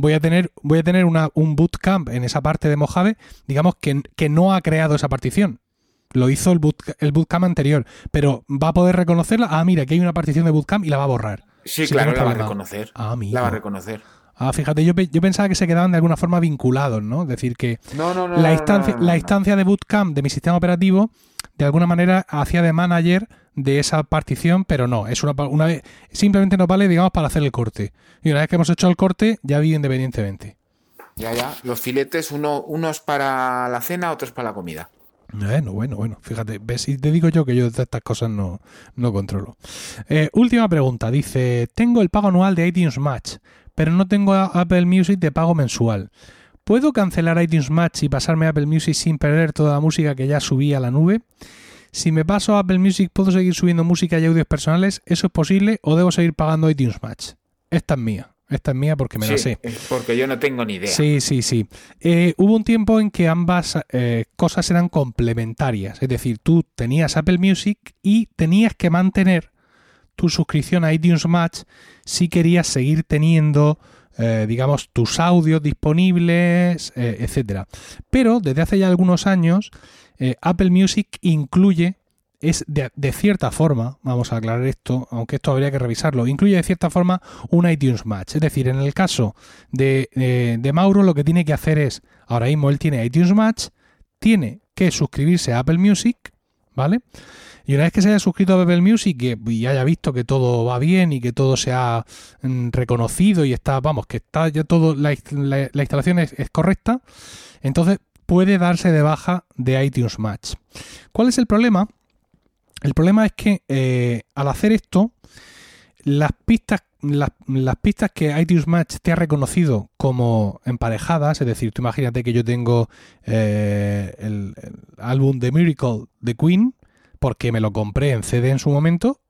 voy a tener, voy a tener una, un bootcamp en esa parte de Mojave, digamos que, que no ha creado esa partición. Lo hizo el, el bootcamp anterior, pero va a poder reconocerla. Ah, mira, que hay una partición de bootcamp y la va a borrar. Sí, claro, la va a reconocer. Ah, la va a reconocer. Ah, fíjate, yo, yo, pensaba que se quedaban de alguna forma vinculados, ¿no? Es decir, que la, instancia, la instancia de bootcamp de mi sistema operativo, de alguna manera, hacía de manager de esa partición, pero no, es una, una vez, simplemente nos vale, digamos, para hacer el corte. Y una vez que hemos hecho el corte, ya vive independientemente. Ya, ya, los filetes, uno, unos para la cena, otros para la comida. Bueno, bueno, bueno, fíjate, ves, y te digo yo que yo de estas cosas no, no controlo. Eh, última pregunta, dice, tengo el pago anual de iTunes Match, pero no tengo Apple Music de pago mensual. ¿Puedo cancelar iTunes Match y pasarme a Apple Music sin perder toda la música que ya subí a la nube? Si me paso a Apple Music, ¿puedo seguir subiendo música y audios personales? ¿Eso es posible o debo seguir pagando iTunes Match? Esta es mía. Esta es mía porque me la sé. Porque yo no tengo ni idea. Sí, sí, sí. Eh, hubo un tiempo en que ambas eh, cosas eran complementarias. Es decir, tú tenías Apple Music y tenías que mantener tu suscripción a iTunes Match si querías seguir teniendo, eh, digamos, tus audios disponibles, etcétera. Pero desde hace ya algunos años, Apple Music incluye es de, cierta forma, vamos a aclarar esto, aunque esto habría que revisarlo, incluye de cierta forma un iTunes Match. Es decir, en el caso de, de, Mauro, lo que tiene que hacer es, ahora mismo él tiene iTunes Match, tiene que suscribirse a Apple Music, ¿vale? Y una vez que se haya suscrito a Apple Music y haya visto que todo va bien y que todo se ha mm, reconocido y está, vamos, que está ya todo, la, instalación es, es correcta, entonces puede darse de baja de iTunes Match. ¿Cuál es el problema? El problema es que eh, al hacer esto, las pistas, las, pistas que iTunes Match te ha reconocido como emparejadas, es decir, tú imagínate que yo tengo eh, el, álbum The Miracle de Queen, porque me lo compré en CD en su momento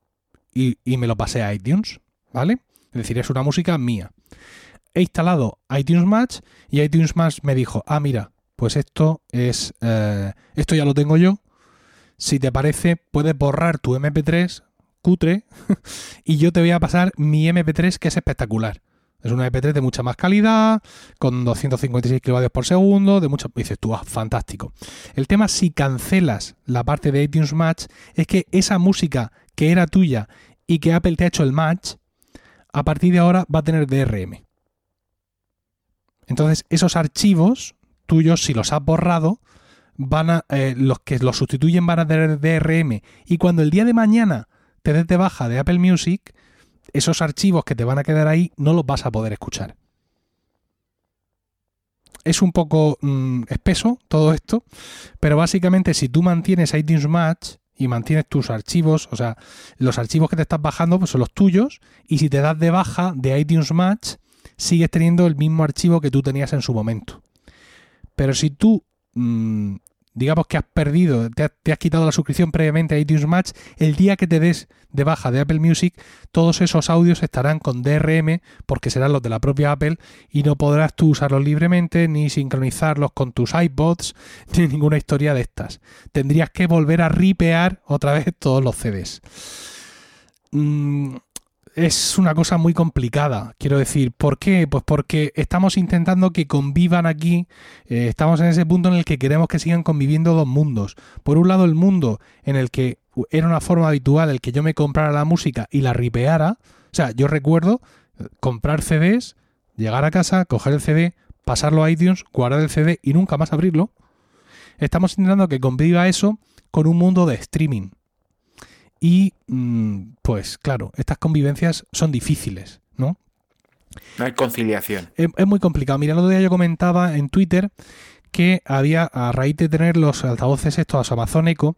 y, y, me lo pasé a iTunes, ¿vale? Es decir, es una música mía. He instalado iTunes Match y iTunes Match me dijo, ah, mira, pues esto es, eh, esto ya lo tengo yo, si te parece, puedes borrar tu MP3 cutre y yo te voy a pasar mi MP3 que es espectacular. Es una MP3 de mucha más calidad, con 256 kilovatios por segundo, de mucho... Dices tú, ah, fantástico. El tema si cancelas la parte de iTunes Match es que esa música que era tuya y que Apple te ha hecho el match, a partir de ahora va a tener DRM. Entonces, esos archivos tuyos, si los has borrado, van a, eh, los que los sustituyen van a tener DRM y cuando el día de mañana te des de baja de Apple Music, esos archivos que te van a quedar ahí no los vas a poder escuchar. Es un poco mm, espeso todo esto, pero básicamente si tú mantienes iTunes Match y mantienes tus archivos, o sea, los archivos que te estás bajando pues son los tuyos, y si te das de baja de iTunes Match, sigues teniendo el mismo archivo que tú tenías en su momento. Pero si tú mm, digamos que has perdido, te, has quitado la suscripción previamente a iTunes Match, el día que te des de baja de Apple Music, todos esos audios estarán con DRM porque serán los de la propia Apple y no podrás tú usarlos libremente ni sincronizarlos con tus iPods ni ninguna historia de estas. Tendrías que volver a ripear otra vez todos los CDs. Mm, es una cosa muy complicada, quiero decir. ¿Por qué? Pues porque estamos intentando que convivan aquí, eh, estamos en ese punto en el que queremos que sigan conviviendo dos mundos. Por un lado, el mundo en el que era una forma habitual el que yo me comprara la música y la ripeara. O sea, yo recuerdo eh, comprar CDs, llegar a casa, coger el CD, pasarlo a iTunes, guardar el CD y nunca más abrirlo. Estamos intentando que conviva eso con un mundo de streaming y mm, pues claro, estas convivencias son difíciles, ¿no? No hay conciliación. Es, muy complicado. Mira, el otro día yo comentaba en Twitter que había, a raíz de tener los altavoces estos Amazon Echo,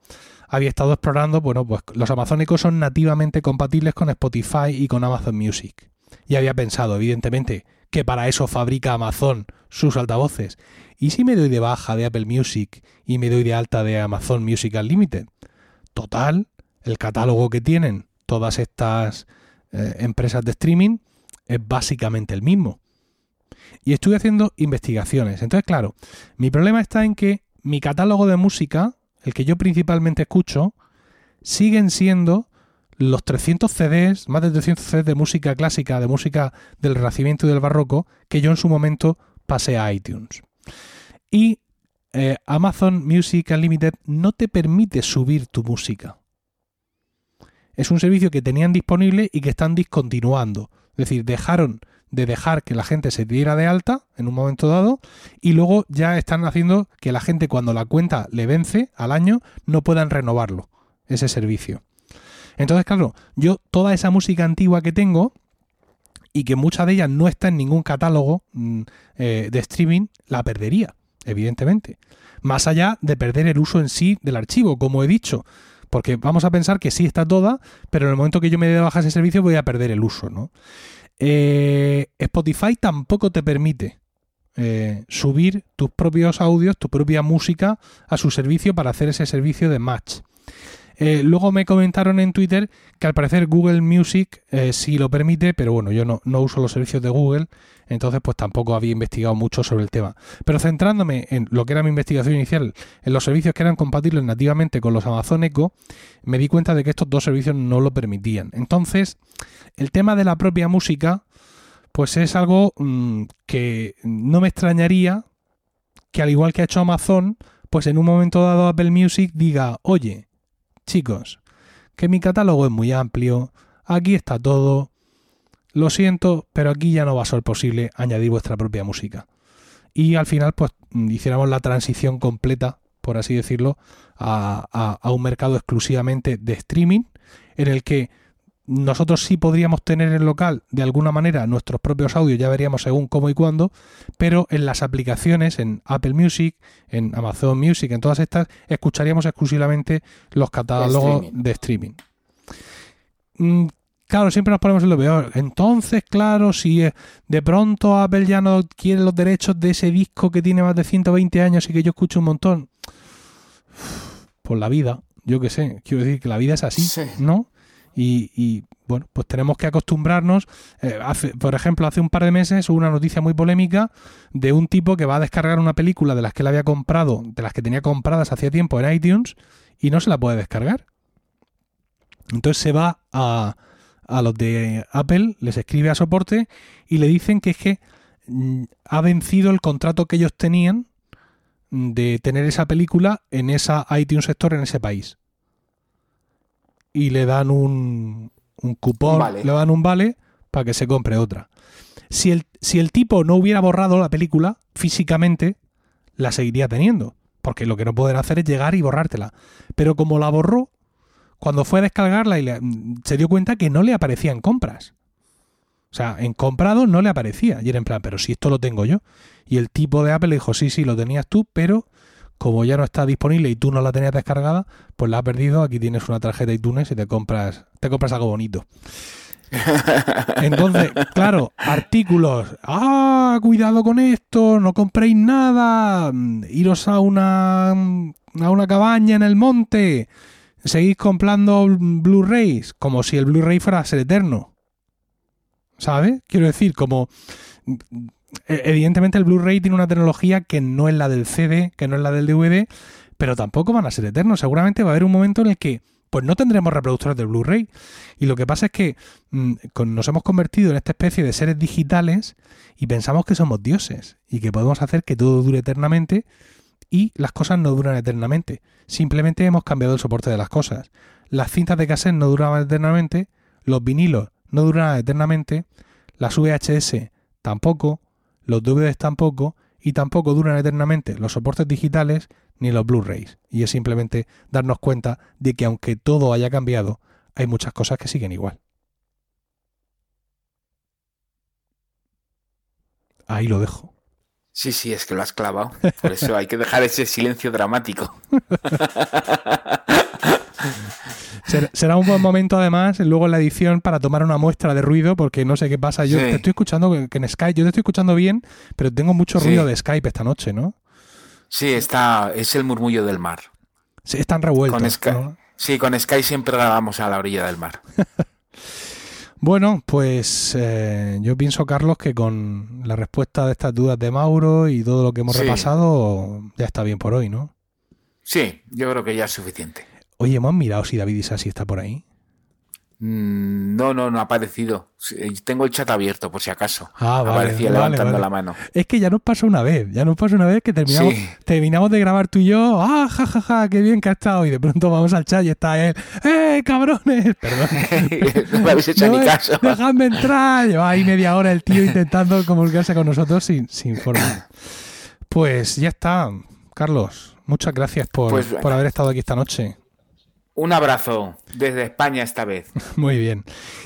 había estado explorando, bueno, pues los Amazon Echo son nativamente compatibles con Spotify y con Amazon Music. Y había pensado, evidentemente, que para eso fabrica Amazon sus altavoces. ¿Y si me doy de baja de Apple Music y me doy de alta de Amazon Music Unlimited? Total, el catálogo que tienen todas estas eh, empresas de streaming es básicamente el mismo. Y estuve haciendo investigaciones. Entonces, claro, mi problema está en que mi catálogo de música, el que yo principalmente escucho, siguen siendo los 300 CDs, más de 300 CDs de música clásica, de música del Renacimiento y del Barroco, que yo en su momento pasé a iTunes. Y eh, Amazon Music Unlimited no te permite subir tu música es un servicio que tenían disponible y que están discontinuando. Es decir, dejaron de dejar que la gente se diera de alta en un momento dado y luego ya están haciendo que la gente cuando la cuenta le vence al año no puedan renovarlo, ese servicio. Entonces, claro, yo toda esa música antigua que tengo y que mucha de ella no está en ningún catálogo mm, eh, de streaming, la perdería, evidentemente. Más allá de perder el uso en sí del archivo, como he dicho. Porque vamos a pensar que sí está toda, pero en el momento que yo me dé de baja ese servicio voy a perder el uso, ¿no? Eh, Spotify tampoco te permite eh, subir tus propios audios, tu propia música a su servicio para hacer ese servicio de match. Eh, luego me comentaron en Twitter que al parecer Google Music eh, sí lo permite, pero bueno, yo no, uso los servicios de Google, entonces pues tampoco había investigado mucho sobre el tema. Pero centrándome en lo que era mi investigación inicial, en los servicios que eran compatibles nativamente con los Amazon Echo, me di cuenta de que estos dos servicios no lo permitían. Entonces, el tema de la propia música, pues es algo mm, que no me extrañaría que al igual que ha hecho Amazon, pues en un momento dado Apple Music diga, oye, chicos, que mi catálogo es muy amplio, aquí está todo, lo siento, pero aquí ya no va a ser posible añadir vuestra propia música. Y al final, pues hiciéramos la transición completa, por así decirlo, a, a un mercado exclusivamente de streaming, en el que nosotros sí podríamos tener en local de alguna manera nuestros propios audios, ya veríamos según cómo y cuándo, pero en las aplicaciones, en Apple Music, en Amazon Music, en todas estas, escucharíamos exclusivamente los catálogos de streaming. Mm, claro, siempre nos ponemos en lo peor. Entonces, claro, si de pronto Apple ya no quiere los derechos de ese disco que tiene más de 120 años y que yo escucho un montón, por la vida, yo qué sé, quiero decir que la vida es así, ¿no? Y, bueno, pues tenemos que acostumbrarnos. Eh, por ejemplo, hace un par de meses hubo una noticia muy polémica de un tipo que va a descargar una película de las que él había comprado, de las que tenía compradas hacía tiempo en iTunes y no se la puede descargar. Entonces se va a, a los de Apple, les escribe a soporte y le dicen que es que mm, ha vencido el contrato que ellos tenían de tener esa película en esa iTunes Store en ese país y le dan un, un cupón, le dan un vale para que se compre otra. Si el, si el tipo no hubiera borrado la película físicamente, la seguiría teniendo. Porque lo que no pueden hacer es llegar y borrártela. Pero como la borró, cuando fue a descargarla y se dio cuenta que no le aparecía en compras. O sea, en comprado no le aparecía. Y era en plan, pero si esto lo tengo yo. Y el tipo de Apple le dijo, sí, sí, lo tenías tú, pero como ya no está disponible y tú no la tenías descargada, pues la has perdido. Aquí tienes una tarjeta iTunes y te compras, te compras algo bonito. Entonces, claro, artículos. Ah, cuidado con esto, no compréis nada. Iros a una, a una cabaña en el monte. Seguís comprando Blu-rays, como si el Blu-ray fuera a ser eterno. ¿Sabes? Quiero decir, como evidentemente el Blu-ray tiene una tecnología que no es la del CD, que no es la del DVD, pero tampoco van a ser eternos. Seguramente va a haber un momento en el que pues no tendremos reproductores de Blu-ray. Y lo que pasa es que mm, nos hemos convertido en esta especie de seres digitales y pensamos que somos dioses y que podemos hacer que todo dure eternamente y las cosas no duran eternamente. Simplemente hemos cambiado el soporte de las cosas. Las cintas de cassette no duraban eternamente, los vinilos no duraban eternamente, las VHS tampoco, los DVDs tampoco, y tampoco duran eternamente los soportes digitales ni los Blu-rays. Y es simplemente darnos cuenta de que aunque todo haya cambiado, hay muchas cosas que siguen igual. Ahí lo dejo. Sí, sí, es que lo has clavado. Por eso hay que dejar ese silencio dramático. Será un buen momento, además, luego en la edición para tomar una muestra de ruido, porque no sé qué pasa. Yo te estoy escuchando que en Skype, yo te estoy escuchando bien, pero tengo mucho ruido de Skype esta noche, ¿no? Sí, está, es el murmullo del mar. Sí, están revueltos. Sí, con Skype siempre grabamos a la orilla del mar. Bueno, pues eh, yo pienso, Carlos, que con la respuesta de estas dudas de Mauro y todo lo que hemos repasado, ya está bien por hoy, ¿no? Sí, yo creo que ya es suficiente. Oye, ¿hemos mirado si David Isasi está por ahí? Mm, no, no, no ha aparecido. Tengo el chat abierto, por si acaso. Ah, vale, Aparecía levantando la mano. Es que ya nos pasó una vez. Ya nos pasó una vez que terminamos, terminamos de grabar tú y yo. ¡Ah, jajaja! Ja, ja, ¡Qué bien que ha estado! Y de pronto vamos al chat y está él. ¡Eh, cabrones! Perdón. no me habéis hecho ni caso. ¡Dejadme entrar! Lleva ahí media hora el tío intentando comunicarse con nosotros sin, sin forma. Pues ya está, Carlos. Muchas gracias por, pues por haber estado aquí esta noche. Un abrazo desde España esta vez. Muy bien.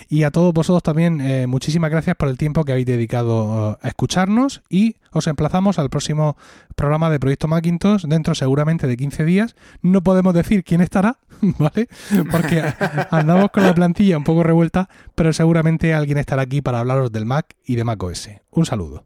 Y a todos vosotros también, eh, muchísimas gracias por el tiempo que habéis dedicado uh, a escucharnos y os emplazamos al próximo programa de Proyecto Macintosh dentro seguramente de 15 días. No podemos decir quién estará, ¿vale? Porque andamos con la plantilla un poco revuelta, pero seguramente alguien estará aquí para hablaros del Mac y de Mac OS. Un saludo.